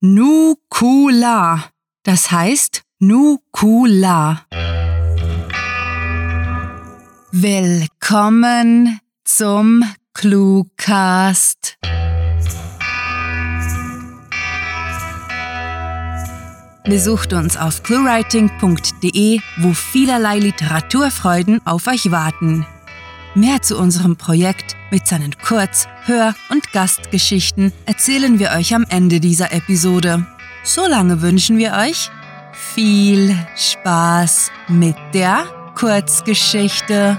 Nukula. Das heißt Nukula. Willkommen zum Cluecast. Besucht uns auf cluewriting.de, wo vielerlei Literaturfreuden auf euch warten. Mehr zu unserem Projekt mit seinen Kurz-, Hör- und Gastgeschichten erzählen wir euch am Ende dieser Episode. Solange wünschen wir euch viel Spaß mit der Kurzgeschichte.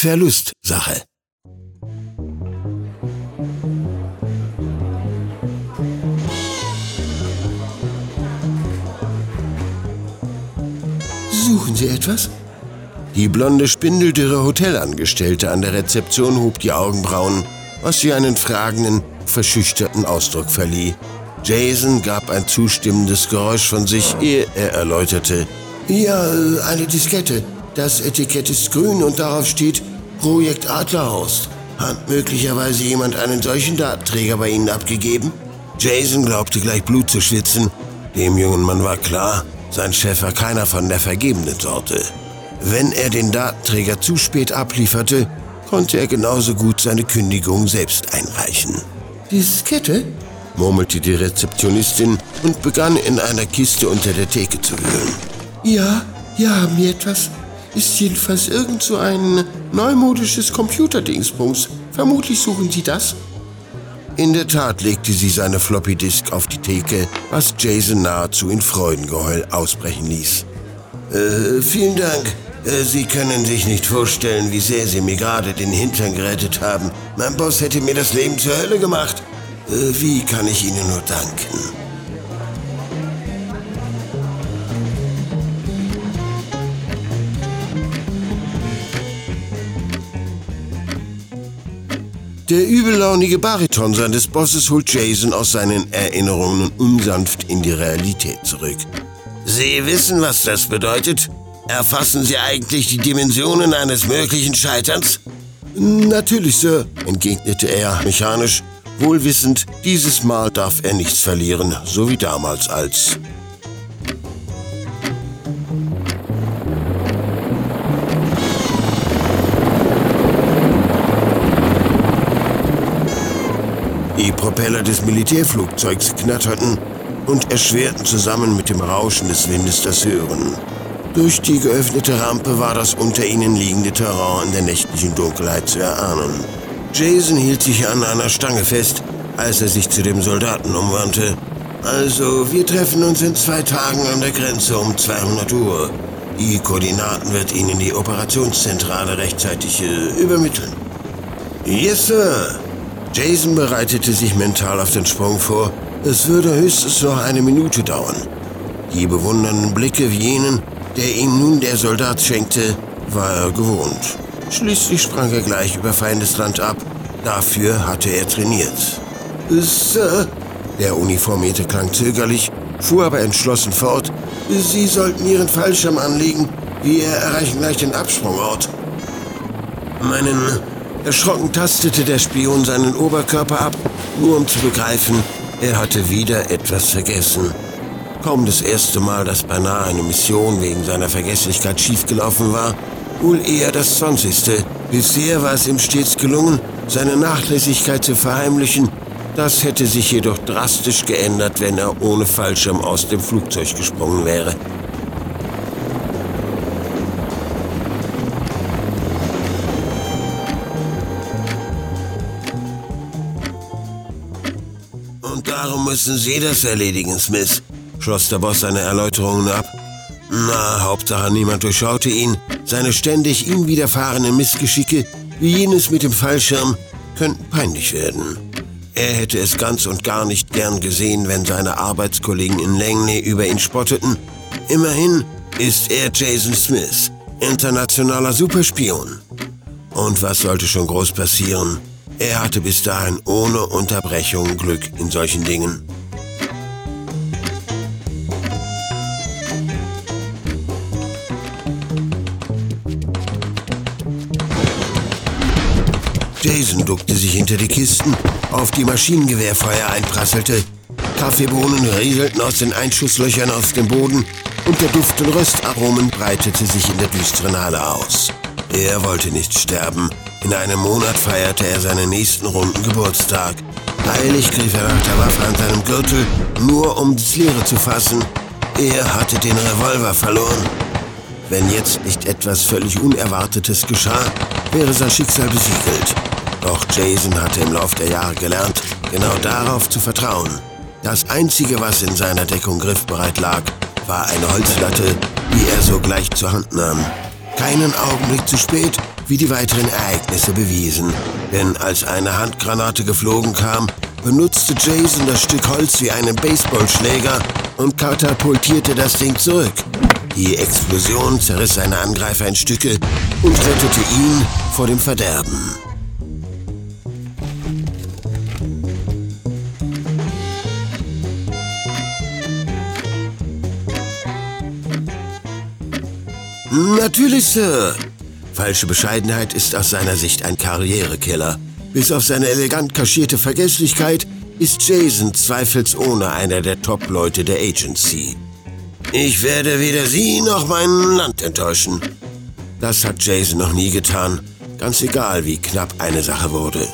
Verlustsache. Suchen Sie etwas? Die blonde, spindeldürre Hotelangestellte an der Rezeption hob die Augenbrauen, was ihr einen fragenden, verschüchterten Ausdruck verlieh. Jason gab ein zustimmendes Geräusch von sich, ehe er erläuterte. Ja, eine Diskette. Das Etikett ist grün und darauf steht Projekt Adlerhorst. Hat möglicherweise jemand einen solchen Datenträger bei Ihnen abgegeben? Jason glaubte gleich Blut zu schwitzen. Dem jungen Mann war klar, sein Chef war keiner von der vergebenen Sorte. Wenn er den Datenträger zu spät ablieferte, konnte er genauso gut seine Kündigung selbst einreichen. Diskette? murmelte die Rezeptionistin und begann in einer Kiste unter der Theke zu wühlen. Ja, ja, haben wir etwas. Ist jedenfalls irgend so ein neumodisches Computerdingsbums. Vermutlich suchen Sie das? In der Tat legte sie seine Floppy-Disk auf die Theke, was Jason nahezu in Freudengeheul ausbrechen ließ. Äh, vielen Dank. Äh, sie können sich nicht vorstellen, wie sehr Sie mir gerade den Hintern gerettet haben. Mein Boss hätte mir das Leben zur Hölle gemacht. Äh, wie kann ich Ihnen nur danken? Der übellaunige Bariton seines Bosses holt Jason aus seinen Erinnerungen unsanft in die Realität zurück. Sie wissen, was das bedeutet? Erfassen Sie eigentlich die Dimensionen eines möglichen Scheiterns? Natürlich, Sir, entgegnete er mechanisch, wohlwissend, dieses Mal darf er nichts verlieren, so wie damals als Die Propeller des Militärflugzeugs knatterten und erschwerten zusammen mit dem Rauschen des Windes das Hören. Durch die geöffnete Rampe war das unter ihnen liegende Terrain in der nächtlichen Dunkelheit zu erahnen. Jason hielt sich an einer Stange fest, als er sich zu dem Soldaten umwandte. Also, wir treffen uns in zwei Tagen an der Grenze um 200 Uhr. Die Koordinaten wird Ihnen die Operationszentrale rechtzeitig äh, übermitteln. Yes, Sir. Jason bereitete sich mental auf den Sprung vor. Es würde höchstens noch eine Minute dauern. Die bewundernden Blicke wie jenen, der ihm nun der Soldat schenkte, war er gewohnt. Schließlich sprang er gleich über Feindesland ab. Dafür hatte er trainiert. Sir, der Uniformierte klang zögerlich, fuhr aber entschlossen fort. Sie sollten Ihren Fallschirm anlegen. Wir erreichen gleich den Absprungort. Meinen Erschrocken tastete der Spion seinen Oberkörper ab, nur um zu begreifen, er hatte wieder etwas vergessen. Kaum das erste Mal, dass beinahe eine Mission wegen seiner Vergesslichkeit schiefgelaufen war, wohl eher das zwanzigste. Bisher war es ihm stets gelungen, seine Nachlässigkeit zu verheimlichen. Das hätte sich jedoch drastisch geändert, wenn er ohne Fallschirm aus dem Flugzeug gesprungen wäre. Darum müssen Sie das erledigen, Smith, schloss der Boss seine Erläuterungen ab. Na, Hauptsache niemand durchschaute ihn. Seine ständig ihm widerfahrenen Missgeschicke, wie jenes mit dem Fallschirm, könnten peinlich werden. Er hätte es ganz und gar nicht gern gesehen, wenn seine Arbeitskollegen in Langley über ihn spotteten. Immerhin ist er Jason Smith, internationaler Superspion. Und was sollte schon groß passieren? Er hatte bis dahin ohne Unterbrechung Glück in solchen Dingen. Jason duckte sich hinter die Kisten, auf die Maschinengewehrfeuer einprasselte. Kaffeebohnen rieselten aus den Einschusslöchern auf dem Boden und der Duft von Röstaromen breitete sich in der düsteren Halle aus. Er wollte nicht sterben. In einem Monat feierte er seinen nächsten runden Geburtstag. Eilig griff er nach der Waffe an seinem Gürtel, nur um das Leere zu fassen. Er hatte den Revolver verloren. Wenn jetzt nicht etwas völlig Unerwartetes geschah, wäre sein Schicksal besiegelt. Doch Jason hatte im Lauf der Jahre gelernt, genau darauf zu vertrauen. Das Einzige, was in seiner Deckung griffbereit lag, war eine Holzlatte, die er sogleich zur Hand nahm. Keinen Augenblick zu spät, wie die weiteren Ereignisse bewiesen. Denn als eine Handgranate geflogen kam, benutzte Jason das Stück Holz wie einen Baseballschläger und katapultierte das Ding zurück. Die Explosion zerriss seine Angreifer in Stücke und rettete ihn vor dem Verderben. Natürlich, Sir. Falsche Bescheidenheit ist aus seiner Sicht ein Karrierekiller. Bis auf seine elegant kaschierte Vergesslichkeit ist Jason zweifelsohne einer der Top-Leute der Agency. Ich werde weder Sie noch mein Land enttäuschen. Das hat Jason noch nie getan, ganz egal wie knapp eine Sache wurde.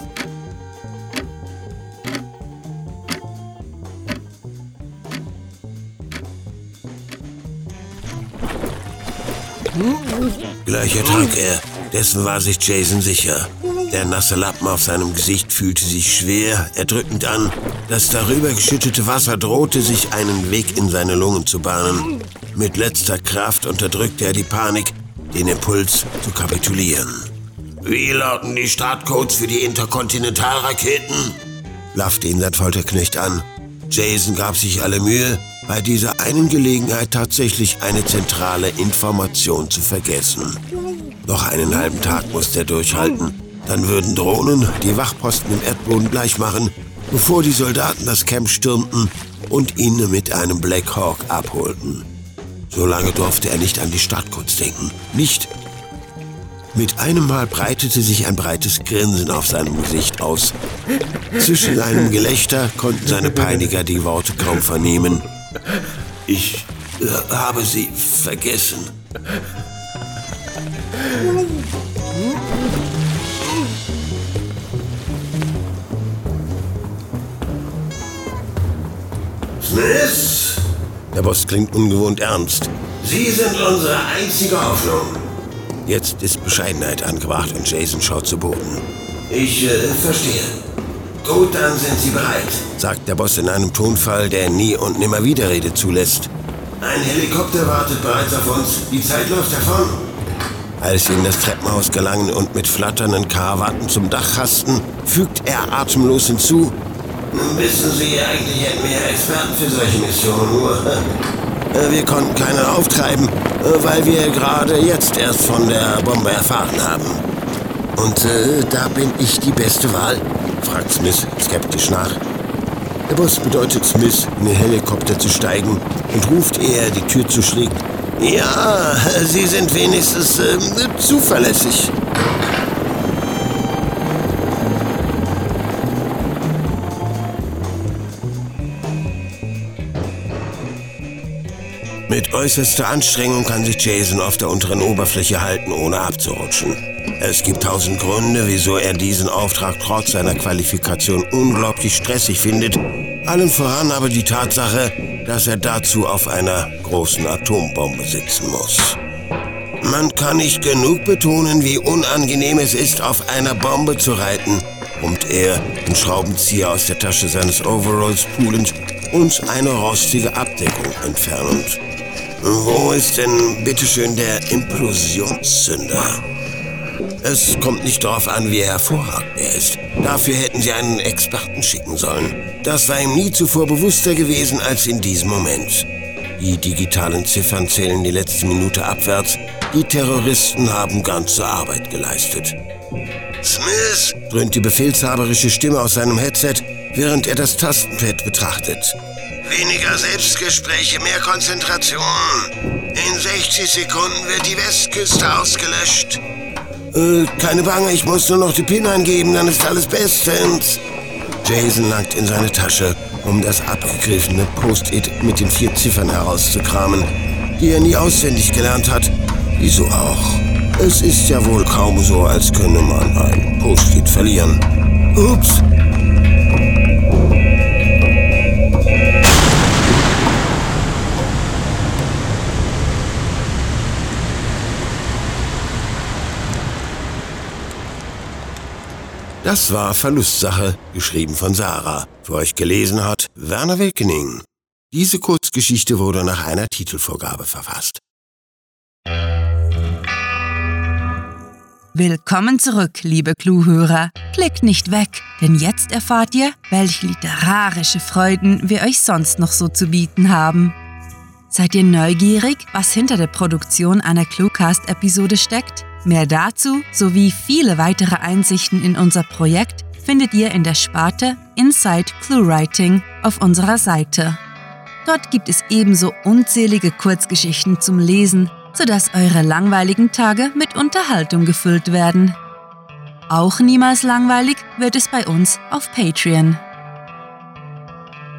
Gleich ertrank er. Dessen war sich Jason sicher. Der nasse Lappen auf seinem Gesicht fühlte sich schwer, erdrückend an. Das darüber geschüttete Wasser drohte sich einen Weg in seine Lungen zu bahnen. Mit letzter Kraft unterdrückte er die Panik, den Impuls zu kapitulieren. Wie lauten die Startcodes für die Interkontinentalraketen? laffte ihn sein Folterknecht an. Jason gab sich alle Mühe, bei dieser einen Gelegenheit tatsächlich eine zentrale Information zu vergessen. Noch einen halben Tag musste er durchhalten. Dann würden Drohnen die Wachposten im Erdboden gleichmachen, bevor die Soldaten das Camp stürmten und ihn mit einem Black Hawk abholten. Solange durfte er nicht an die Startcodes denken. Nicht. Mit einem Mal breitete sich ein breites Grinsen auf seinem Gesicht aus. Zwischen seinem Gelächter konnten seine Peiniger die Worte kaum vernehmen. Ich äh, habe sie vergessen. Smith? Der Boss klingt ungewohnt ernst. Sie sind unsere einzige Hoffnung. Jetzt ist Bescheidenheit angebracht und Jason schaut zu Boden. Ich äh, verstehe. Gut, dann sind Sie bereit, sagt der Boss in einem Tonfall, der nie und nimmer Widerrede zulässt. Ein Helikopter wartet bereits auf uns. Die Zeit läuft davon. Als sie in das Treppenhaus gelangen und mit flatternden Karawatten zum Dach hasten, fügt er atemlos hinzu. Wissen Sie, eigentlich hätten wir Experten für solche Missionen, nur wir konnten keinen auftreiben, äh, weil wir gerade jetzt erst von der Bombe erfahren haben. Und äh, da bin ich die beste Wahl? fragt Smith skeptisch nach. Der Boss bedeutet Smith, in den Helikopter zu steigen und ruft, ehe er die Tür zuschlägt. Ja, Sie sind wenigstens äh, zuverlässig. Mit äußerster Anstrengung kann sich Jason auf der unteren Oberfläche halten, ohne abzurutschen. Es gibt tausend Gründe, wieso er diesen Auftrag trotz seiner Qualifikation unglaublich stressig findet. Allen voran aber die Tatsache, dass er dazu auf einer großen Atombombe sitzen muss. Man kann nicht genug betonen, wie unangenehm es ist, auf einer Bombe zu reiten, brummt er, den Schraubenzieher aus der Tasche seines Overalls pulend und eine rostige Abdeckung entfernend. Wo ist denn bitteschön der Implosionszünder? Es kommt nicht darauf an, wie hervorragend er ist. Dafür hätten sie einen Experten schicken sollen. Das war ihm nie zuvor bewusster gewesen als in diesem Moment. Die digitalen Ziffern zählen die letzte Minute abwärts. Die Terroristen haben ganze Arbeit geleistet. Smith, dröhnt die befehlshaberische Stimme aus seinem Headset, während er das Tastenpad betrachtet. Weniger Selbstgespräche, mehr Konzentration. In 60 Sekunden wird die Westküste ausgelöscht. Äh, keine Bange, ich muss nur noch die PIN eingeben, dann ist alles bestens. Jason langt in seine Tasche, um das abgegriffene Post-it mit den vier Ziffern herauszukramen, die er nie auswendig gelernt hat. Wieso auch? Es ist ja wohl kaum so, als könne man ein Post-it verlieren. Ups. Das war Verlustsache, geschrieben von Sarah. Für euch gelesen hat Werner Wilkening. Diese Kurzgeschichte wurde nach einer Titelvorgabe verfasst. Willkommen zurück, liebe Clue-Hörer. Klickt nicht weg, denn jetzt erfahrt ihr, welche literarische Freuden wir euch sonst noch so zu bieten haben. Seid ihr neugierig, was hinter der Produktion einer Cluecast-Episode steckt? Mehr dazu sowie viele weitere Einsichten in unser Projekt findet ihr in der Sparte Inside ClueWriting auf unserer Seite. Dort gibt es ebenso unzählige Kurzgeschichten zum Lesen, sodass eure langweiligen Tage mit Unterhaltung gefüllt werden. Auch niemals langweilig wird es bei uns auf Patreon.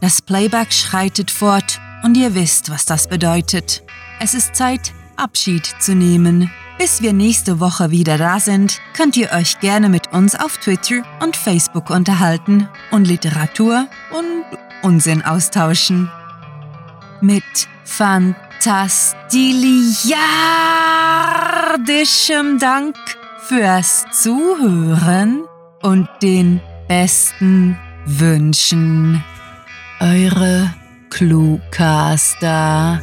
Das Playback schreitet fort und ihr wisst, was das bedeutet. Es ist Zeit, Abschied zu nehmen. Bis wir nächste Woche wieder da sind, könnt ihr euch gerne mit uns auf Twitter und Facebook unterhalten und Literatur und Unsinn austauschen. Mit fantastiliardischem Dank fürs Zuhören und den besten Wünschen. Eure Cluecaster.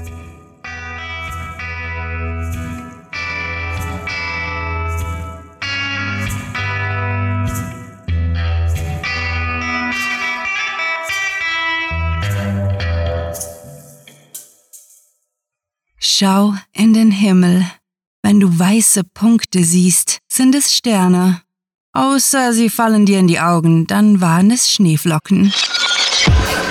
Schau in den Himmel. Wenn du weiße Punkte siehst, sind es Sterne. Außer sie fallen dir in die Augen, dann waren es Schneeflocken.